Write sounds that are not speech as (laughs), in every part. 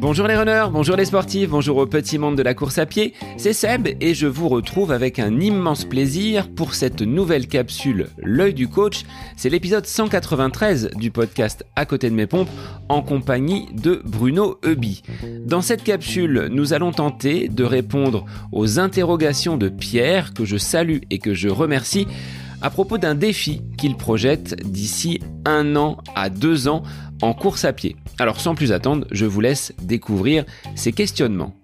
Bonjour les runners, bonjour les sportifs, bonjour au petit monde de la course à pied, c'est Seb et je vous retrouve avec un immense plaisir pour cette nouvelle capsule L'œil du coach. C'est l'épisode 193 du podcast À côté de mes pompes en compagnie de Bruno Eubi. Dans cette capsule, nous allons tenter de répondre aux interrogations de Pierre que je salue et que je remercie à propos d'un défi qu'il projette d'ici un an à deux ans en course à pied. Alors sans plus attendre, je vous laisse découvrir ces questionnements.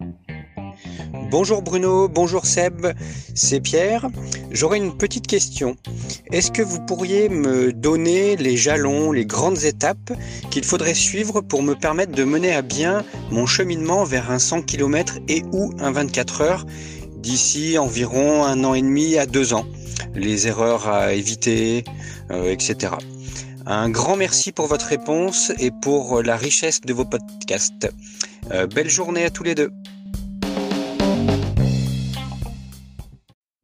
Bonjour Bruno, bonjour Seb, c'est Pierre. J'aurais une petite question. Est-ce que vous pourriez me donner les jalons, les grandes étapes qu'il faudrait suivre pour me permettre de mener à bien mon cheminement vers un 100 km et ou un 24 heures d'ici environ un an et demi à deux ans Les erreurs à éviter, euh, etc. Un grand merci pour votre réponse et pour la richesse de vos podcasts. Euh, belle journée à tous les deux.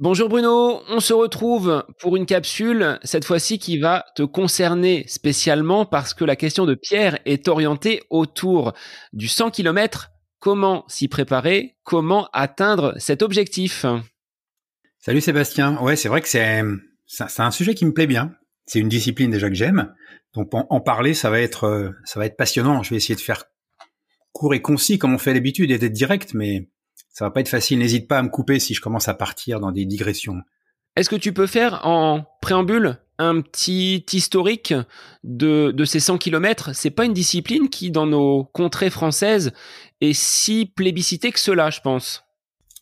Bonjour Bruno, on se retrouve pour une capsule, cette fois-ci qui va te concerner spécialement parce que la question de Pierre est orientée autour du 100 km. Comment s'y préparer Comment atteindre cet objectif Salut Sébastien. Ouais, c'est vrai que c'est c'est un sujet qui me plaît bien c'est une discipline déjà que j'aime. Donc en, parler, ça va être ça va être passionnant. Je vais essayer de faire court et concis comme on fait d'habitude et d'être direct, mais ça va pas être facile. N'hésite pas à me couper si je commence à partir dans des digressions. Est-ce que tu peux faire en préambule un petit historique de, ces 100 km C'est pas une discipline qui, dans nos contrées françaises, est si plébiscitée que cela, je pense.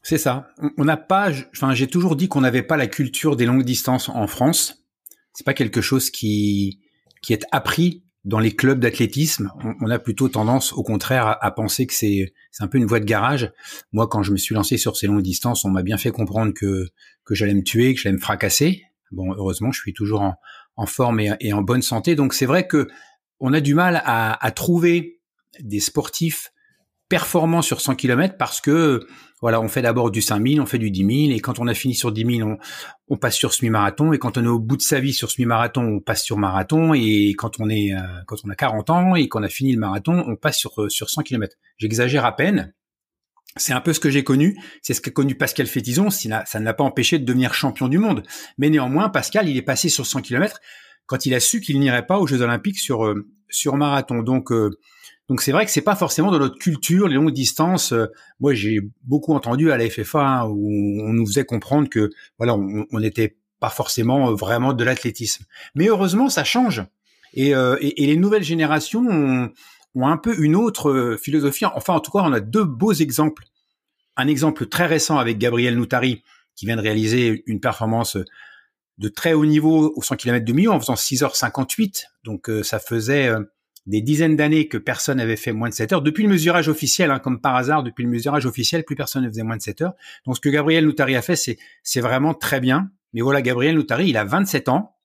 C'est ça. On n'a pas, enfin, j'ai toujours dit qu'on n'avait pas la culture des longues distances en France c'est pas quelque chose qui qui est appris dans les clubs d'athlétisme. On, a plutôt tendance, au contraire, à, penser que c'est un peu une voie de garage. Moi, quand je me suis lancé sur ces longues distances, on m'a bien fait comprendre que que j'allais me tuer, que j'allais me fracasser. Bon, heureusement, je suis toujours en, forme et, en bonne santé. Donc, c'est vrai que on a du mal à trouver des sportifs performants sur 100 km parce que voilà, on fait d'abord du 5000, on fait du 10 000, et quand on a fini sur 10 000, on, passe sur semi-marathon, et quand on est au bout de sa vie sur semi-marathon, on passe sur marathon, et quand on est, euh, quand on a 40 ans et qu'on a fini le marathon, on passe sur, euh, sur 100 km. J'exagère à peine. C'est un peu ce que j'ai connu, c'est ce qu'a connu Pascal Fétizon, ça ne l'a pas empêché de devenir champion du monde. Mais néanmoins, Pascal, il est passé sur 100 km quand il a su qu'il n'irait pas aux Jeux Olympiques sur, euh, sur marathon. Donc, donc c'est vrai que c'est pas forcément dans notre culture les longues distances. Euh, moi j'ai beaucoup entendu à la FFA hein, où on nous faisait comprendre que voilà on n'était pas forcément euh, vraiment de l'athlétisme. Mais heureusement ça change et, euh, les nouvelles générations ont, un peu une autre philosophie. Enfin en tout cas on a deux beaux exemples. Un exemple très récent avec Gabriel Noutari qui vient de réaliser une performance de très haut niveau au 100 km de Millau en faisant 6h58. Donc ça faisait des dizaines d'années que personne n'avait fait moins de 7 heures. Depuis le mesurage officiel, hein, comme par hasard, depuis le mesurage officiel, plus personne ne faisait moins de 7 heures. Donc ce que Gabriel Noutari a fait, c'est, vraiment très bien. Mais voilà, Gabriel Noutari, il a 27 ans.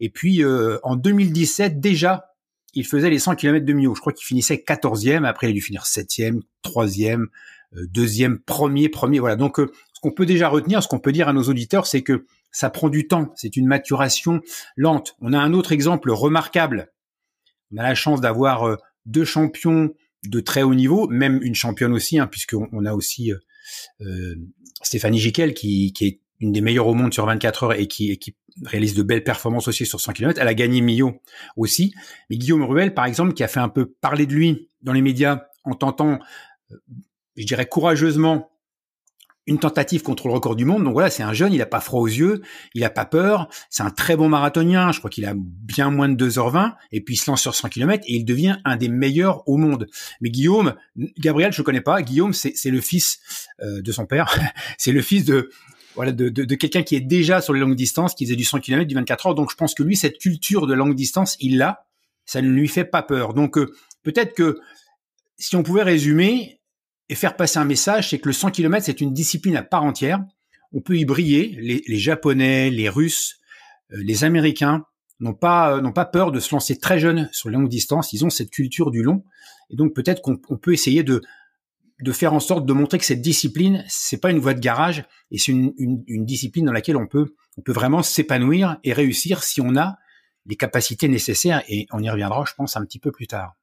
Et puis euh, en 2017, déjà, il faisait les 100 km de Mio. Je crois qu'il finissait 14e. Après, il a dû finir 7e, 3e, 2e, 1er, premier. Voilà. Donc euh, ce qu'on peut déjà retenir, ce qu'on peut dire à nos auditeurs, c'est que ça prend du temps. C'est une maturation lente. On a un autre exemple remarquable on a la chance d'avoir euh, deux champions de très haut niveau, même une championne aussi, hein, puisqu'on on a aussi euh, euh, Stéphanie Giquel qui, qui, est une des meilleures au monde sur 24 heures et qui, qui réalise de belles performances aussi sur 100 km. Elle a gagné Millau aussi. Mais Guillaume Ruel, par exemple, qui a fait un peu parler de lui dans les médias en tentant, je dirais courageusement, une tentative contre le record du monde. Donc voilà, c'est un jeune, il a pas froid aux yeux, il a pas peur, c'est un très bon marathonien, je crois qu'il a bien moins de 2h20, et puis il se lance sur 100 km et il devient un des meilleurs au monde. Mais Guillaume, Gabriel, je connais pas, Guillaume, c'est le fils euh, de son père, (laughs) c'est le fils de voilà de, de, de quelqu'un qui est déjà sur les longues distances, qui faisait du 100 km, du 24 heures. Donc je pense que lui, cette culture de longue distance, il l'a, ça ne lui fait pas peur. Donc euh, peut-être que si on pouvait résumer, et faire passer un message, c'est que le 100 km, c'est une discipline à part entière. On peut y briller. Les, Japonais, les Russes, euh, les Américains n'ont pas euh, n'ont pas peur de se lancer très jeunes sur les longues distances. Ils ont cette culture du long, et donc peut-être qu'on peut essayer de de faire en sorte de montrer que cette discipline, c'est pas une voie de garage, et c'est une, une, une, discipline dans laquelle on peut on peut vraiment s'épanouir et réussir si on a les capacités nécessaires et on y reviendra, je pense, un petit peu plus tard.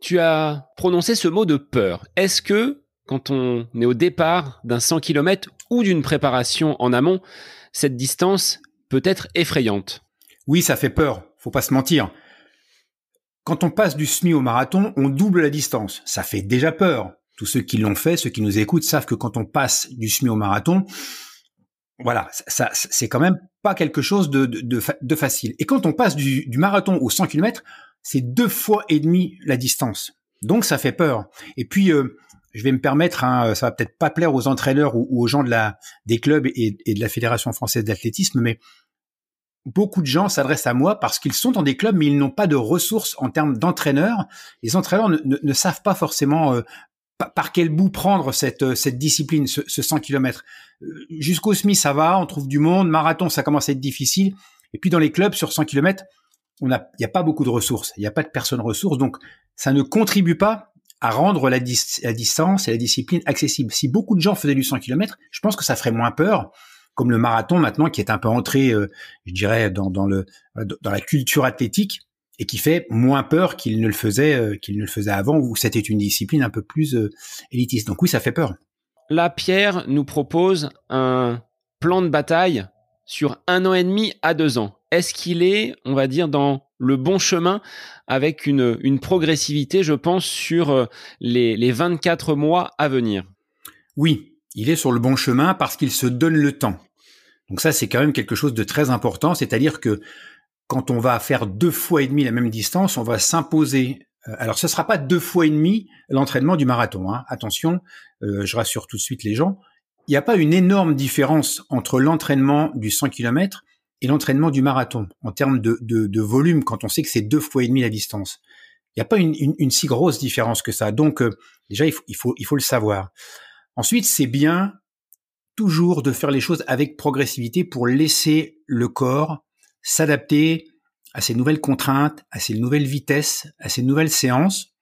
Tu as prononcé ce mot de peur. Est-ce que quand on est au départ d'un 100 km ou d'une préparation en amont, cette distance peut être effrayante Oui, ça fait peur, faut pas se mentir. Quand on passe du semi au marathon, on double la distance. Ça fait déjà peur. Tous ceux qui l'ont fait, ceux qui nous écoutent, savent que quand on passe du semi au marathon, voilà, ça, c'est quand même pas quelque chose de, facile. Et quand on passe du, marathon au 100 km, c'est deux fois et demi la distance. Donc ça fait peur. Et puis, euh, je vais me permettre, hein, ça va peut-être pas plaire aux entraîneurs ou, aux gens de la, des clubs et, de la Fédération française d'athlétisme, mais beaucoup de gens s'adressent à moi parce qu'ils sont dans des clubs, mais ils n'ont pas de ressources en termes d'entraîneurs. Les entraîneurs ne, savent pas forcément euh, par quel bout prendre cette, euh, cette discipline, ce, 100 km. Euh, jusqu'au SMI, ça va, on trouve du monde. Marathon, ça commence à être difficile. Et puis dans les clubs, sur 100 km, il n'y a pas beaucoup de ressources. Il n'y a pas de personnes ressources. Donc, ça ne contribue pas à rendre la, distance et la discipline accessible. Si beaucoup de gens faisaient du 100 km, je pense que ça ferait moins peur comme le marathon maintenant qui est un peu entré, euh, je dirais, dans, le, dans la culture athlétique et qui fait moins peur qu'il ne le faisait euh, qu'il ne le faisait avant où c'était une discipline un peu plus euh, élitiste. Donc oui, ça fait peur. Là, Pierre nous propose un plan de bataille sur un an et demi à deux ans. Est-ce qu'il est, on va dire, dans le bon chemin avec une, progressivité, je pense, sur euh, les, les 24 mois à venir Oui, il est sur le bon chemin parce qu'il se donne le temps. Donc ça, c'est quand même quelque chose de très important, c'est-à-dire que quand on va faire deux fois et demi la même distance, on va s'imposer. Euh, alors, ce sera pas deux fois et demi l'entraînement du marathon. Hein. Attention, euh, je rassure tout de suite les gens. Il n'y a pas une énorme différence entre l'entraînement du 100 km et l'entraînement du marathon en termes de, volume quand on sait que c'est deux fois et demi la distance. Il n'y a pas une, si grosse différence que ça. Donc, euh, déjà, il faut le savoir. Ensuite, c'est bien toujours de faire les choses avec progressivité pour laisser le corps s'adapter à ces nouvelles contraintes, à ces nouvelles vitesses, à ces nouvelles séances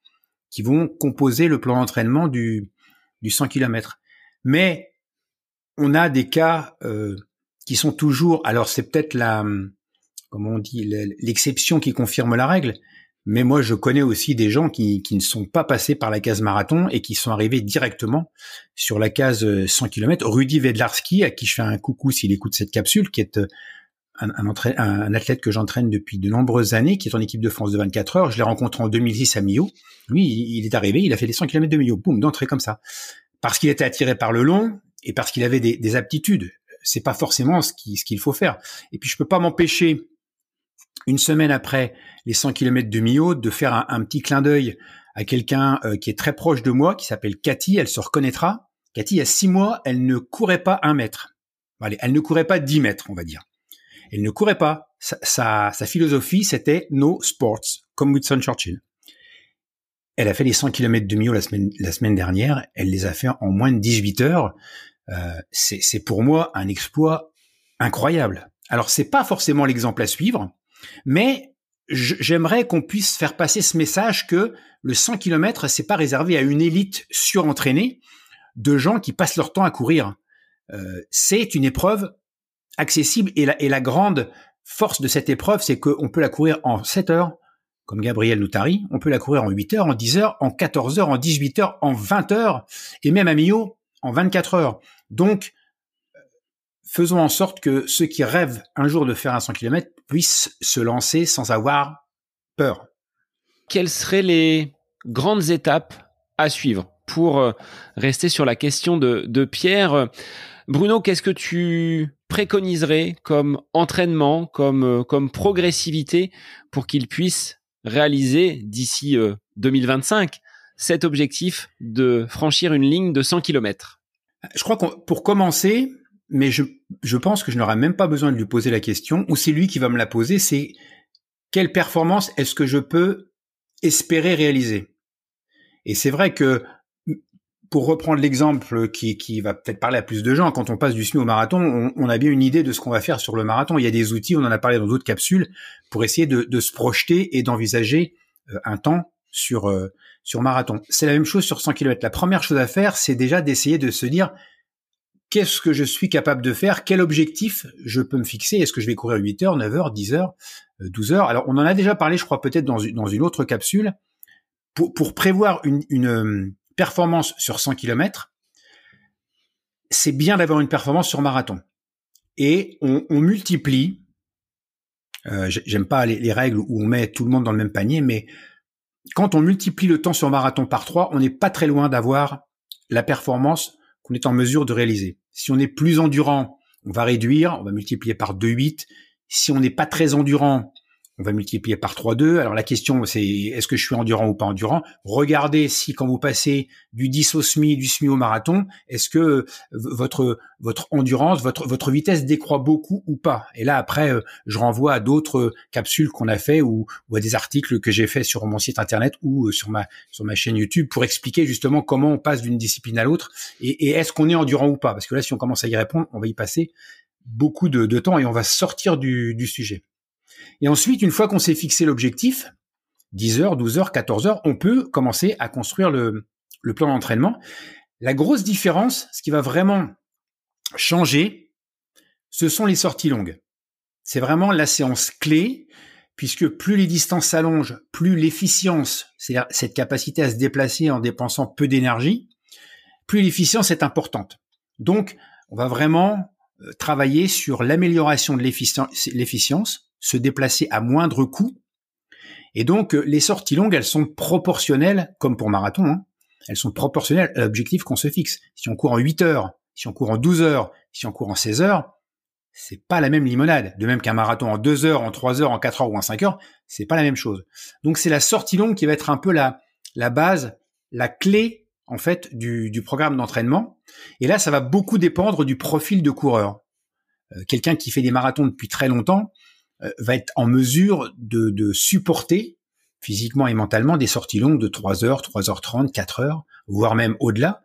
qui vont composer le plan d'entraînement du, du 100 km. Mais on a des cas euh, qui sont toujours, alors c'est peut-être la, comment on dit, l'exception qui confirme la règle, mais moi je connais aussi des gens qui, qui ne sont pas passés par la case marathon et qui sont arrivés directement sur la case 100 km. Rudy Vedlarski, à qui je fais un coucou s'il écoute cette capsule, qui est euh, un, un, athlète que j'entraîne depuis de nombreuses années, qui est en équipe de France de 24 heures. Je l'ai rencontré en 2010 à Millau. Lui, il est arrivé, il a fait les 100 km de Millau, boum, d'entrée comme ça. Parce qu'il était attiré par le long et parce qu'il avait des aptitudes. C'est pas forcément ce qu'il faut faire. Et puis je peux pas m'empêcher, une semaine après les 100 km de Millau, de faire un, petit clin d'œil à quelqu'un euh, qui est très proche de moi, qui s'appelle Cathy. Elle se reconnaîtra. Cathy, il y a six mois, elle ne courait pas un mètre. Allez, elle ne courait pas 10 mètres, on va dire. Elle ne courait pas. Sa, philosophie, c'était no sports, comme Winston Churchill. Elle a fait les 100 km de Mio la semaine, la semaine dernière. Elle les a fait en moins de 18 heures. Euh, c'est pour moi un exploit incroyable. Alors c'est pas forcément l'exemple à suivre, mais j'aimerais qu'on puisse faire passer ce message que le 100 km c'est pas réservé à une élite surentraînée de gens qui passent leur temps à courir. Euh, c'est une épreuve accessible et la, et la grande force de cette épreuve, c'est qu'on peut la courir en 7 heures, comme Gabriel Noutari, on peut la courir en 8 heures, en 10 heures, en 14 heures, en 18 heures, en 20 heures, et même à Millau, en 24 heures. Donc, faisons en sorte que ceux qui rêvent un jour de faire un 100 km puissent se lancer sans avoir peur. Quelles seraient les grandes étapes à suivre pour euh, rester sur la question de, Pierre? Bruno, qu'est-ce que tu préconiserais comme entraînement, comme, euh, comme progressivité pour qu'il puisse réaliser d'ici 2025 euh, cet objectif de franchir une ligne de 100 km Je crois que pour commencer, mais je, je pense que je n'aurai même pas besoin de lui poser la question, ou c'est lui qui va me la poser, c'est quelle performance est-ce que je peux espérer réaliser? Et c'est vrai que pour reprendre l'exemple qui, qui va peut-être parler à plus de gens, quand on passe du semi au marathon, on, a bien une idée de ce qu'on va faire sur le marathon. Il y a des outils, on en a parlé dans d'autres capsules, pour essayer de, de se projeter et d'envisager euh, un temps sur euh, sur marathon. C'est la même chose sur 100 km. La première chose à faire, c'est déjà d'essayer de se dire qu'est-ce que je suis capable de faire, quel objectif je peux me fixer, est-ce que je vais courir 8 heures, 9 heures, 10 heures, 12 heures? Alors on en a déjà parlé, je crois peut-être dans, dans une autre capsule. Pour, pour prévoir une, une euh, performance sur 100 km, c'est bien d'avoir une performance sur marathon. Et on, on multiplie, euh, j'aime pas les, règles où on met tout le monde dans le même panier, mais quand on multiplie le temps sur marathon par 3, on n'est pas très loin d'avoir la performance qu'on est en mesure de réaliser. Si on est plus endurant, on va réduire, on va multiplier par 2,8. Si on n'est pas très endurant, on va multiplier par 3,2. Alors la question c'est est-ce que je suis endurant ou pas endurant? Regardez si quand vous passez du 10 au semi, du semi au marathon, est-ce que votre votre endurance, votre votre vitesse décroît beaucoup ou pas? Et là après, euh, je renvoie à d'autres capsules qu'on a fait ou, à des articles que j'ai fait sur mon site internet ou euh, sur ma sur ma chaîne YouTube pour expliquer justement comment on passe d'une discipline à l'autre et, est-ce qu'on est endurant ou pas? Parce que là, si on commence à y répondre, on va y passer beaucoup de, temps et on va sortir du sujet. Et ensuite, une fois qu'on s'est fixé l'objectif, 10 heures, 12 heures, 14 heures, on peut commencer à construire le, le plan d'entraînement. La grosse différence, ce qui va vraiment changer, ce sont les sorties longues. C'est vraiment la séance clé, puisque plus les distances s'allongent, plus l'efficience, c'est-à-dire cette capacité à se déplacer en dépensant peu d'énergie, plus l'efficience est importante. Donc, on va vraiment euh, travailler sur l'amélioration de l'efficience, se déplacer à moindre coût. Et donc, euh, les sorties longues, elles sont proportionnelles, comme pour marathon, hein, elles sont proportionnelles à l'objectif qu'on se fixe. Si on court en 8 heures, si on court en 12 heures, si on court en 16 heures, c'est pas la même limonade. De même qu'un marathon en 2 heures, en 3 heures, en 4 heures ou en 5 heures, c'est pas la même chose. Donc c'est la sortie longue qui va être un peu la, base, la clé, en fait, du, programme d'entraînement. Et là, ça va beaucoup dépendre du profil de coureur. Euh, quelqu'un qui fait des marathons depuis très longtemps, va être en mesure de, de, supporter physiquement et mentalement des sorties longues de 3 heures, 3h30, 4 heures, voire même au-delà.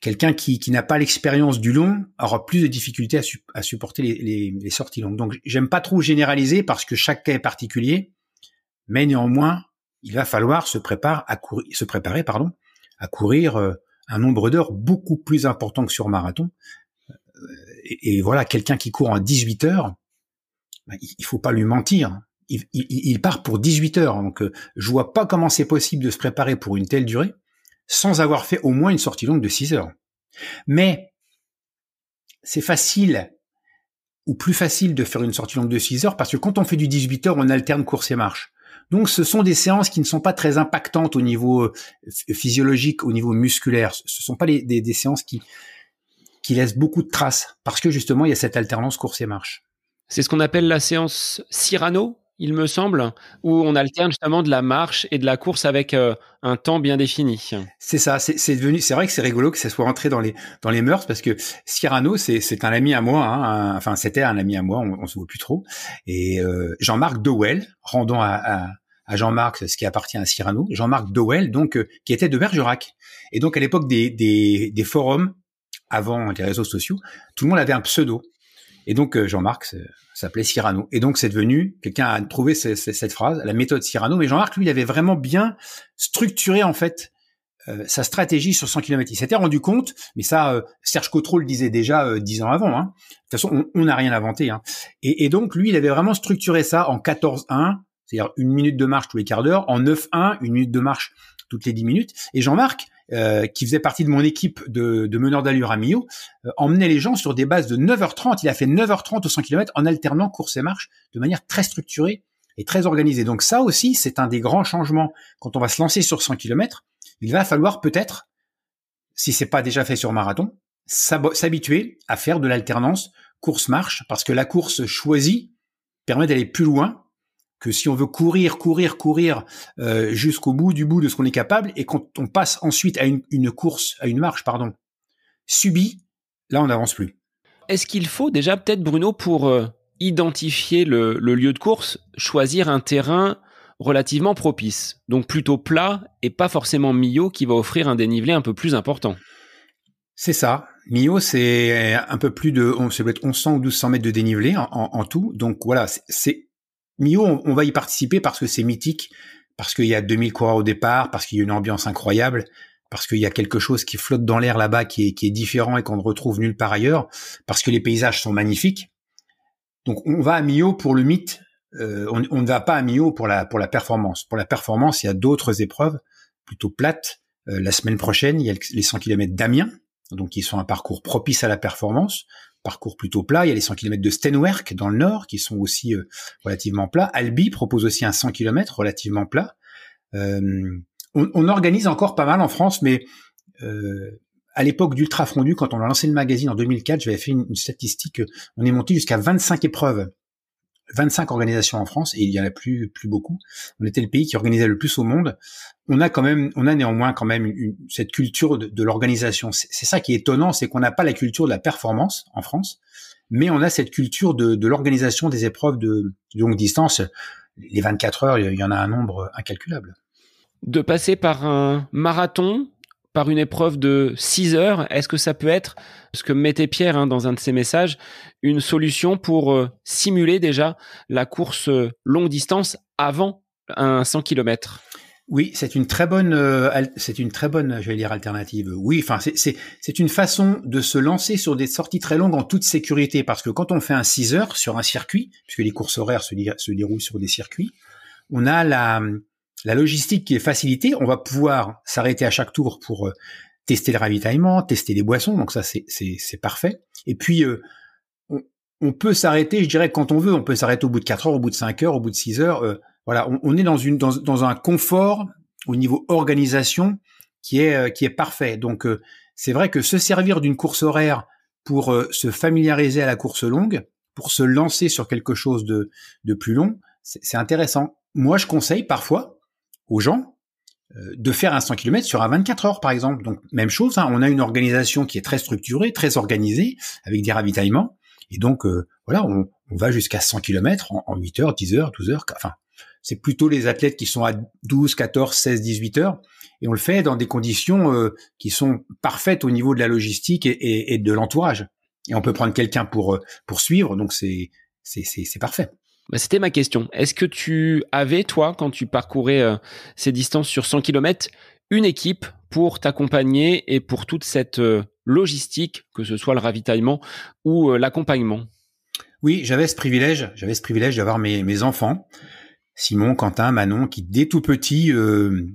Quelqu'un qui, qui n'a pas l'expérience du long aura plus de difficultés à, à supporter les, les, les, sorties longues. Donc j'aime pas trop généraliser parce que chaque cas est particulier, mais néanmoins, il va falloir se préparer à courir, se préparer pardon, à courir euh, un nombre d'heures beaucoup plus important que sur marathon. Euh, et, et voilà, quelqu'un qui court en 18 heures, il faut pas lui mentir. Il, part pour 18 heures. Donc, euh, je vois pas comment c'est possible de se préparer pour une telle durée sans avoir fait au moins une sortie longue de 6 heures. Mais c'est facile ou plus facile de faire une sortie longue de 6 heures parce que quand on fait du 18 heures, on alterne course et marche. Donc ce sont des séances qui ne sont pas très impactantes au niveau euh, physiologique, au niveau musculaire. Ce sont pas des, séances qui laissent beaucoup de traces parce que justement il y a cette alternance course et marche. C'est ce qu'on appelle la séance Cyrano, il me semble, où on alterne justement de la marche et de la course avec euh, un temps bien défini. C'est ça, c'est devenu, c'est vrai que c'est rigolo que ça soit rentré dans les dans les mœurs parce que Cyrano, c'est un ami à moi, hein, enfin c'était un ami à moi, on, se voit plus trop. Et euh, Jean-Marc Dowell, rendons à, à, à Jean-Marc ce qui appartient à Cyrano, Jean-Marc Dowell, donc euh, qui était de Bergerac. Et donc à l'époque des, des, des forums, avant les réseaux sociaux, tout le monde avait un pseudo. Et donc euh, Jean-Marc s'appelait Cyrano. Et donc c'est devenu, quelqu'un a trouvé cette phrase, la méthode Cyrano. Mais Jean-Marc, lui, il avait vraiment bien structuré en fait euh, sa stratégie sur 100 km. Il s'était rendu compte, mais ça, euh, Serge Cotreau le disait déjà dix ans avant. Hein. De toute façon, on n'a rien inventé. Hein. Et, et, donc lui, il avait vraiment structuré ça en 14-1, c'est-à-dire une minute de marche tous les quarts d'heure, en 9-1, une minute de marche toutes les 10 minutes. Et Jean-Marc, euh, qui faisait partie de mon équipe de, meneurs d'allure à Millau, euh, emmenait les gens sur des bases de 9h30. Il a fait 9h30 au 100 km en alternant course et marche de manière très structurée et très organisée. Donc ça aussi, c'est un des grands changements quand on va se lancer sur 100 km. Il va falloir peut-être, si c'est pas déjà fait sur marathon, s'habituer à faire de l'alternance course-marche parce que la course choisie permet d'aller plus loin que si on veut courir, courir, courir euh, jusqu'au bout du bout de ce qu'on est capable, et quand on passe ensuite à une, une course, à une marche, pardon, subie, là on n'avance plus. Est-ce qu'il faut déjà peut-être, Bruno, pour euh, identifier le, le, lieu de course, choisir un terrain relativement propice, donc plutôt plat et pas forcément Millau qui va offrir un dénivelé un peu plus important? C'est ça. Millau, c'est un peu plus de, on, peut être 1100 ou 1200 mètres de dénivelé en, en, en tout. Donc voilà, c'est Mio, on, va y participer parce que c'est mythique, parce qu'il y a 2000 coureurs au départ, parce qu'il y a une ambiance incroyable, parce qu'il y a quelque chose qui flotte dans l'air là-bas qui est, différent et qu'on ne retrouve nulle part ailleurs, parce que les paysages sont magnifiques. Donc on va à Millau pour le mythe, euh, on, on, ne va pas à Millau pour la, pour la performance. Pour la performance, il y a d'autres épreuves plutôt plates. Euh, la semaine prochaine, il y a les 100 km d'Amiens, donc qui sont un parcours propice à la performance, parcours plutôt plat. Il y a les 100 km de Stenwerk dans le nord qui sont aussi euh, relativement plats. Albi propose aussi un 100 km relativement plat. Euh, on, on, organise encore pas mal en France, mais euh, à l'époque d'Ultra Fondu, quand on a lancé le magazine en 2004, j'avais fait une statistique, on est monté jusqu'à 25 épreuves 25 organisations en France et il y en a plus plus beaucoup. On était le pays qui organisait le plus au monde. On a quand même, on a néanmoins quand même une, cette culture de, de l'organisation. C'est ça qui est étonnant, c'est qu'on n'a pas la culture de la performance en France, mais on a cette culture de, de l'organisation des épreuves de, de, longue distance. Les 24 heures, il y en a un nombre incalculable. De passer par un marathon, par une épreuve de 6 heures, est-ce que ça peut être, ce que mettait Pierre hein, dans un de ses messages, une solution pour euh, simuler déjà la course euh, longue distance avant un 100 km oui, c'est une très bonne, euh, c'est une très bonne, je vais dire alternative. Oui, enfin, c'est une façon de se lancer sur des sorties très longues en toute sécurité, parce que quand on fait un 6 heures sur un circuit, puisque les courses horaires se, se déroulent sur des circuits, on a la la logistique qui est facilitée, on va pouvoir s'arrêter à chaque tour pour euh, tester le ravitaillement, tester les boissons, donc ça c'est parfait. Et puis euh, on, peut s'arrêter, je dirais quand on veut, on peut s'arrêter au bout de 4 heures, au bout de 5 heures, au bout de 6 heures. Euh, voilà, on, est dans une dans, un confort au niveau organisation qui est qui est parfait. Donc c'est vrai que se servir d'une course horaire pour se familiariser à la course longue, pour se lancer sur quelque chose de de plus long, c'est intéressant. Moi, je conseille parfois, aux gens euh, de faire un 100 km sur un 24 heures, par exemple. Donc, même chose, hein, on a une organisation qui est très structurée, très organisée, avec des ravitaillements. Et donc, euh, voilà, on, on va jusqu'à 100 km en, en, 8 heures, 10 heures, 12 heures. Enfin, c'est plutôt les athlètes qui sont à 12, 14, 16, 18 heures. Et on le fait dans des conditions euh, qui sont parfaites au niveau de la logistique et, et, et de l'entourage. Et on peut prendre quelqu'un pour, euh, pour suivre, donc c'est, c'est parfait. Bah, c'était ma question. Est-ce que tu avais, toi, quand tu parcourais euh, ces distances sur 100 km, une équipe pour t'accompagner et pour toute cette euh, logistique, que ce soit le ravitaillement ou euh, l'accompagnement? Oui, j'avais ce privilège. J'avais ce privilège d'avoir mes, mes, enfants, Simon, Quentin, Manon, qui dès tout petit euh,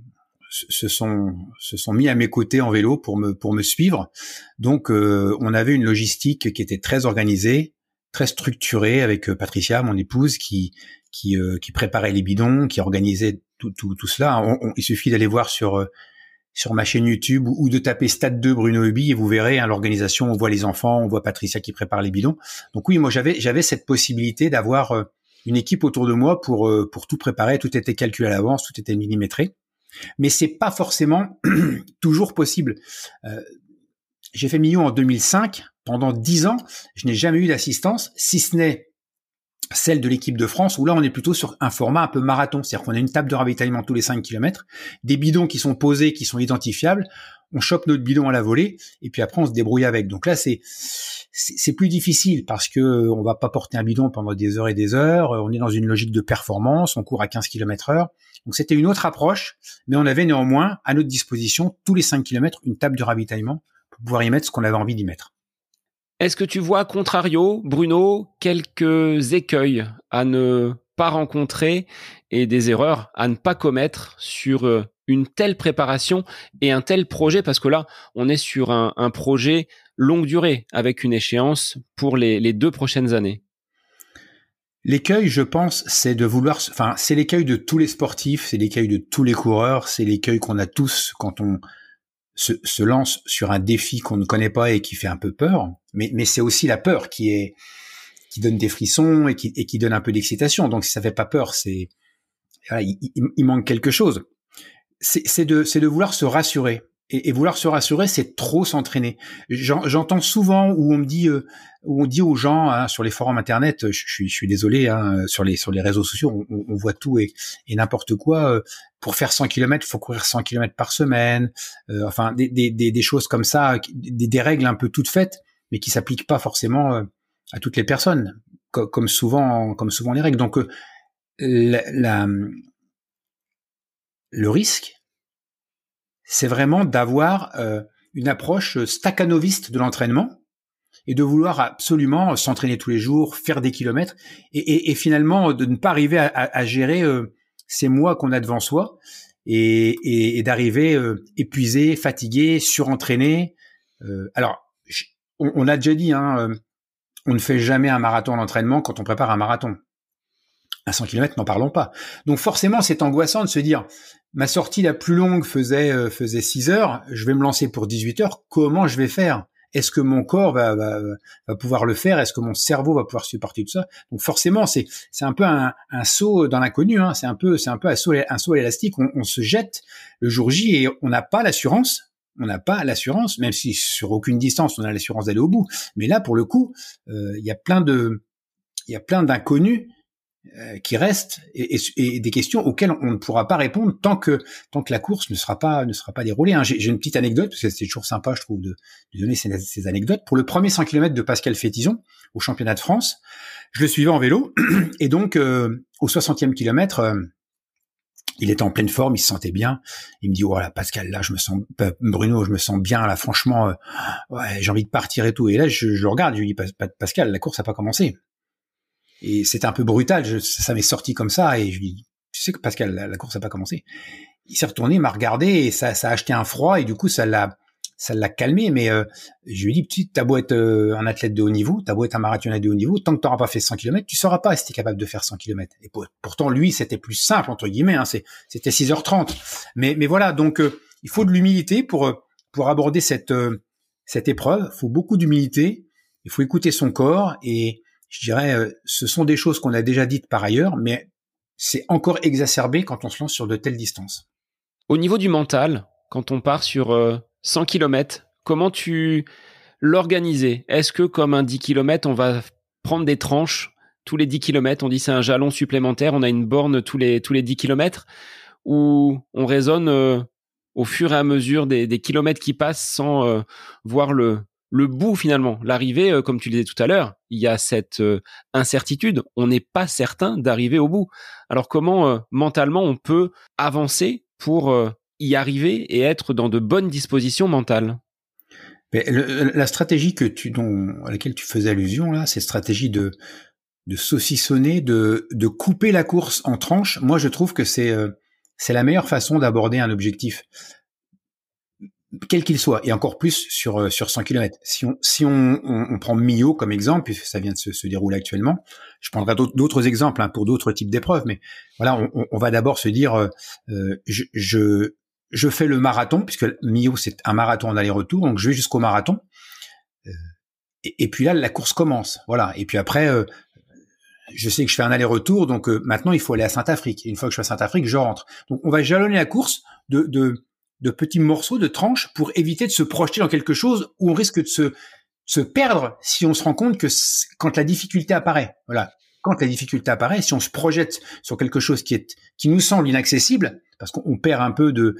se sont se sont mis à mes côtés en vélo pour me pour me suivre. Donc, on avait une logistique qui était très organisée très structuré avec euh, Patricia, mon épouse, qui qui, euh, qui préparait les bidons, qui organisait tout, tout, tout cela. Il suffit d'aller voir sur euh, sur ma chaîne YouTube ou, de taper Stade 2 Bruno Hubi et vous verrez hein, l'organisation. On voit les enfants, on voit Patricia qui prépare les bidons. Donc oui, moi j'avais j'avais cette possibilité d'avoir une équipe autour de moi pour pour tout préparer. Tout était calculé à l'avance, tout était millimétré. Mais c'est pas forcément (clears throat) toujours possible. Euh, j'ai fait Millau en 2005 pendant dix ans, je n'ai jamais eu d'assistance, si ce n'est celle de l'équipe de France, où là on est plutôt sur un format un peu marathon, c'est-à-dire qu'on a une table de ravitaillement tous les 5 km, des bidons qui sont posés, qui sont identifiables, on chope notre bidon à la volée, et puis après on se débrouille avec. Donc là c'est c'est plus difficile parce que on va pas porter un bidon pendant des heures et des heures, on est dans une logique de performance, on court à 15 km heure. Donc c'était une autre approche, mais on avait néanmoins à notre disposition tous les 5 km une table de ravitaillement pour pouvoir y mettre ce qu'on avait envie d'y mettre. Est-ce que tu vois, contrario, Bruno, quelques écueils à ne pas rencontrer et des erreurs à ne pas commettre sur euh, une telle préparation et un tel projet? Parce que là, on est sur un, un projet longue durée avec une échéance pour les, les deux prochaines années. L'écueil, je pense, c'est de vouloir, enfin, c'est l'écueil de tous les sportifs, c'est l'écueil de tous les coureurs, c'est l'écueil qu'on a tous quand on se, se, lance sur un défi qu'on ne connaît pas et qui fait un peu peur, mais, mais c'est aussi la peur qui est qui donne des frissons et qui, et qui donne un peu d'excitation. Donc si ça fait pas peur, c'est il, il, manque quelque chose. C'est de, de vouloir se rassurer et, vouloir se rassurer, c'est trop s'entraîner. J'entends souvent où on me dit, euh, où on dit aux gens hein, sur les forums internet, je, suis, désolé, hein, sur les réseaux sociaux, on, voit tout et, n'importe quoi. Euh, pour faire 100 km, il faut courir 100 km par semaine. Euh, enfin, des, choses comme ça, des, règles un peu toutes faites, mais qui s'appliquent pas forcément à toutes les personnes, co comme souvent, comme souvent les règles. Donc, le risque, c'est vraiment d'avoir euh, une approche staccanoviste de l'entraînement et de vouloir absolument s'entraîner tous les jours, faire des kilomètres et, finalement de ne pas arriver à, gérer ces mois qu'on a devant soi et, d'arriver épuisé, fatigué, surentraîné. alors, on, on, a déjà dit, hein, on ne fait jamais un marathon d'entraînement quand on prépare un marathon. À 100 km, n'en parlons pas. Donc forcément, c'est angoissant de se dire, ma sortie la plus longue faisait euh, faisait 6 heures, je vais me lancer pour 18 heures, comment je vais faire? Est-ce que mon corps va, va, va, pouvoir le faire? Est-ce que mon cerveau va pouvoir supporter tout ça? Donc forcément, c'est c'est un peu un, un saut dans l'inconnu. Hein. C'est un peu c'est un peu un saut, un saut à l'élastique. On, on se jette le jour J et on n'a pas l'assurance on n'a pas l'assurance, même si sur aucune distance on a l'assurance d'aller au bout. Mais là, pour le coup, euh, il y a plein de, il y a plein d'inconnus qui restent et, des questions auxquelles on ne pourra pas répondre tant que tant que la course ne sera pas ne sera pas déroulée. Hein. J'ai une petite anecdote parce que c'est toujours sympa, je trouve, de, donner ces, anecdotes. Pour le premier 100 km de Pascal Fétizon au championnat de France, je le suivais en vélo (clears throat) et donc euh, au 60e kilomètre il était en pleine forme, il se sentait bien. Il me dit voilà Pascal, là je me sens Bruno, je me sens bien là, franchement, euh, ouais, j'ai envie de partir et tout. Et là je, le regarde, je lui dis Pascal, la course a pas commencé. Et c'était un peu brutal, je, ça m'est sorti comme ça et je lui dis tu sais que Pascal, la, course a pas commencé. Il s'est retourné, m'a regardé et ça, ça a acheté un froid et du coup ça l'a ça l'a calmé, mais euh, je lui ai dit, petit, t'as beau être euh, un athlète de haut niveau, t'as beau être un marathonien de haut niveau, tant que t'auras pas fait 100 km, tu sauras pas si t'es capable de faire 100 km. Et pourtant, lui, c'était plus simple, entre guillemets, hein, c'était 6h30. Mais, mais voilà, donc euh, il faut de l'humilité pour, pour aborder cette, cette épreuve, il faut beaucoup d'humilité, il faut écouter son corps, et je dirais, ce sont des choses qu'on a déjà dites par ailleurs, mais c'est encore exacerbé quand on se lance sur de telles distances. Au niveau du mental, quand on part sur 100 km, comment tu l'organiser Est-ce que comme un 10 km, on va prendre des tranches? Tous les 10 km, on dit c'est un jalon supplémentaire, on a une borne tous les tous les 10 km ou on raisonne euh, au fur et à mesure des, kilomètres qui passent sans euh, voir le le bout finalement, l'arrivée, euh, comme tu le disais tout à l'heure, il y a cette incertitude, on n'est pas certain d'arriver au bout. Alors comment mentalement on peut avancer pour y arriver et être dans de bonnes dispositions mentales? Mais La stratégie que tu, à laquelle tu faisais allusion, là, cette stratégie de, de saucissonner, de, de couper la course en tranches, moi je trouve que c'est euh, c'est la meilleure façon d'aborder un objectif quel qu'il soit, et encore plus sur euh, sur 100 km. Si on si on, on, prend Millau comme exemple, puisque ça vient de se, se dérouler actuellement, je prendrai d'autres exemples hein, pour d'autres types d'épreuves, mais voilà, on, va d'abord se dire, euh, je, je je fais le marathon, puisque Mio c'est un marathon en aller-retour, donc je vais jusqu'au marathon. Euh, et, puis là, la course commence. Voilà. Et puis après, euh, je sais que je fais un aller-retour, donc euh, maintenant il faut aller à Saint-Afrique. Une fois que je suis à Saint-Afrique, je rentre. Donc on va jalonner la course de, de, de petits morceaux, de tranches, pour éviter de se projeter dans quelque chose où on risque de se, se perdre si on se rend compte que quand la difficulté apparaît. Voilà quand la difficulté apparaît, si on se projette sur quelque chose qui est qui nous semble inaccessible, parce qu'on perd un peu de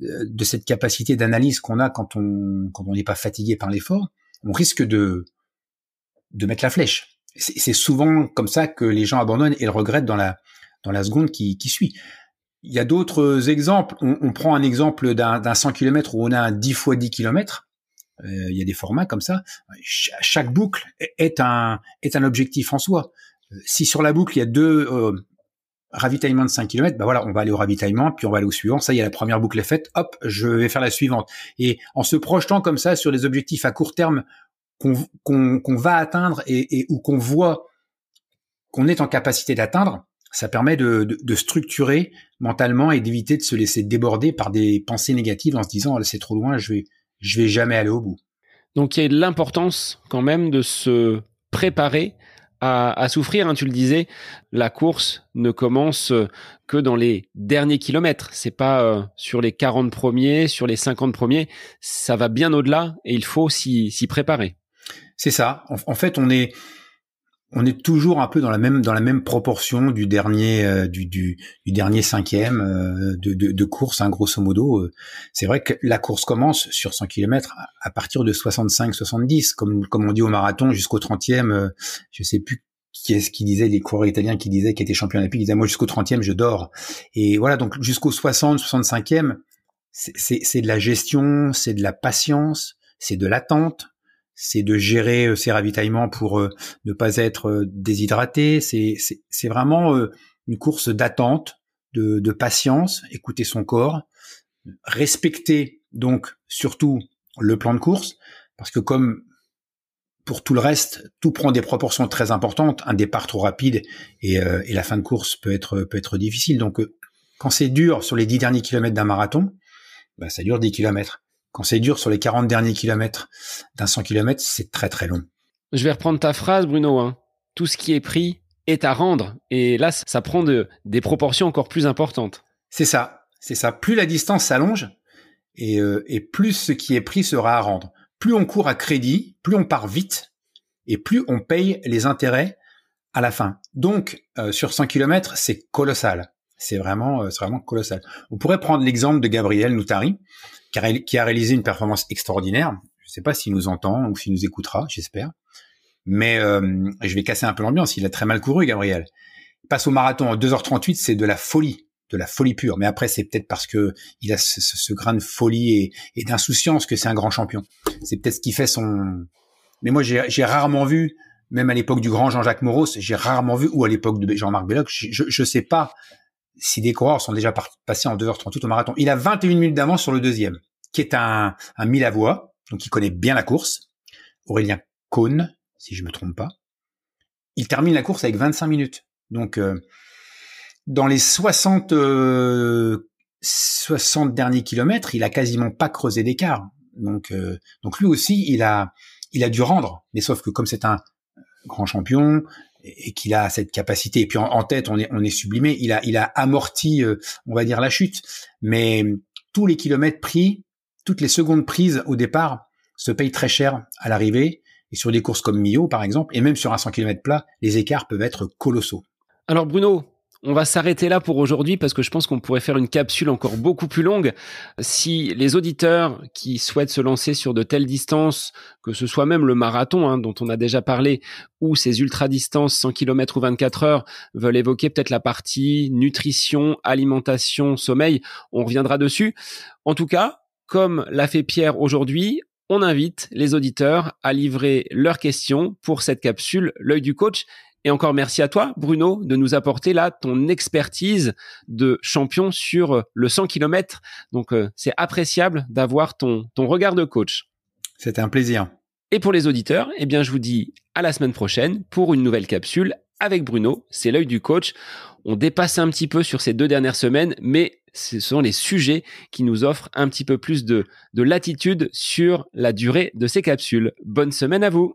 de cette capacité d'analyse qu'on a quand on quand on n'est pas fatigué par l'effort, on risque de de mettre la flèche. C'est souvent comme ça que les gens abandonnent et le regrettent dans la dans la seconde qui, qui suit. Il y a d'autres exemples. On, on, prend un exemple d'un 100 km où on a un 10 fois 10 km. Euh, il y a des formats comme ça. chaque boucle est un est un objectif en soi si sur la boucle il y a deux euh, ravitaillements de 5 km, bah voilà, on va aller au ravitaillement, puis on va aller au suivant. Ça y est, la première boucle est faite. Hop, je vais faire la suivante. Et en se projetant comme ça sur des objectifs à court terme qu'on va atteindre et, ou qu'on voit qu'on est en capacité d'atteindre, ça permet de, structurer mentalement et d'éviter de se laisser déborder par des pensées négatives en se disant oh, c'est trop loin, je vais je vais jamais aller au bout. Donc il y a l'importance quand même de se préparer à, souffrir. Hein, tu le disais, la course ne commence que dans les derniers kilomètres. C'est pas euh, sur les 40 premiers, sur les 50 premiers. Ça va bien au-delà et il faut s'y préparer. C'est ça. En, fait, on est on est toujours un peu dans la même dans la même proportion du dernier euh, du, du, dernier cinquième euh, de, de, de, course, hein, grosso modo. C'est vrai que la course commence sur 100 km à partir de 65-70, comme comme on dit au marathon jusqu'au 30e. je sais plus qui est-ce qui disait les coureurs italiens qui disaient qui étaient champions olympiques, disaient moi jusqu'au 30e je dors. Et voilà donc jusqu'au 60 65e c'est de la gestion, c'est de la patience, c'est de l'attente, c'est de gérer euh, ses ravitaillements pour euh, ne pas être euh, déshydraté. C'est vraiment une course d'attente, de, de, patience, écouter son corps, respecter donc surtout le plan de course, parce que comme pour tout le reste, tout prend des proportions très importantes. Un départ trop rapide et, et la fin de course peut être peut être difficile. Donc quand c'est dur sur les dix derniers kilomètres d'un marathon, bah, ça dure 10 kilomètres. Quand c'est dur sur les 40 derniers kilomètres d'un 100 km, c'est très très long. Je vais reprendre ta phrase, Bruno. Hein. Tout ce qui est pris est à rendre. Et là, ça prend de, des proportions encore plus importantes. C'est ça, c'est ça. Plus la distance s'allonge et, euh, et plus ce qui est pris sera à rendre. Plus on court à crédit, plus on part vite et plus on paye les intérêts à la fin. Donc, euh, sur 100 km, c'est colossal. C'est vraiment, euh, c'est vraiment colossal. On pourrait prendre l'exemple de Gabriel Noutari, qui a, réalisé une performance extraordinaire. Je ne sais pas s'il nous entend ou s'il nous écoutera, j'espère. Mais euh, je vais casser un peu l'ambiance. Il a très mal couru, Gabriel. Il passe au marathon en 2h38, c'est de la folie, de la folie pure. Mais après, c'est peut-être parce que il a ce, grain de folie et, et d'insouciance que c'est un grand champion. C'est peut-être ce qui fait son. Mais moi, j'ai rarement vu, même à l'époque du grand Jean-Jacques Moros, j'ai rarement vu, ou à l'époque de Jean-Marc Belloc, je ne sais pas si des coureurs sont déjà passés en 2h38 au marathon. Il a 21 minutes d'avance sur le deuxième, qui est un, un mille à voix, donc il connaît bien la course. Aurélien Cohn, si je me trompe pas. Il termine la course avec 25 minutes. Donc, euh, dans les 60, 60 euh, derniers kilomètres, il a quasiment pas creusé d'écart. Donc, euh, donc lui aussi, il a, il a dû rendre. Mais sauf que comme c'est un grand champion, et qu'il a cette capacité. Et puis en, tête, on est, on est sublimé. Il a, il a amorti, euh, on va dire, la chute. Mais tous les kilomètres pris, toutes les secondes prises au départ se payent très cher à l'arrivée. Et sur des courses comme Millau, par exemple, et même sur un 100 km plat, les écarts peuvent être colossaux. Alors Bruno, on va s'arrêter là pour aujourd'hui parce que je pense qu'on pourrait faire une capsule encore beaucoup plus longue. Si les auditeurs qui souhaitent se lancer sur de telles distances, que ce soit même le marathon hein, dont on a déjà parlé, ou ces ultra-distances 100 km ou 24 heures, veulent évoquer peut-être la partie nutrition, alimentation, sommeil, on reviendra dessus. En tout cas, comme l'a fait Pierre aujourd'hui, on invite les auditeurs à livrer leurs questions pour cette capsule L'œil du coach et encore merci à toi, Bruno, de nous apporter là ton expertise de champion sur euh, le 100 km. Donc, euh, c'est appréciable d'avoir ton, ton regard de coach. C'était un plaisir. Et pour les auditeurs, eh bien, je vous dis à la semaine prochaine pour une nouvelle capsule avec Bruno. C'est l'œil du coach. On dépasse un petit peu sur ces deux dernières semaines, mais ce sont les sujets qui nous offrent un petit peu plus de, de latitude sur la durée de ces capsules. Bonne semaine à vous.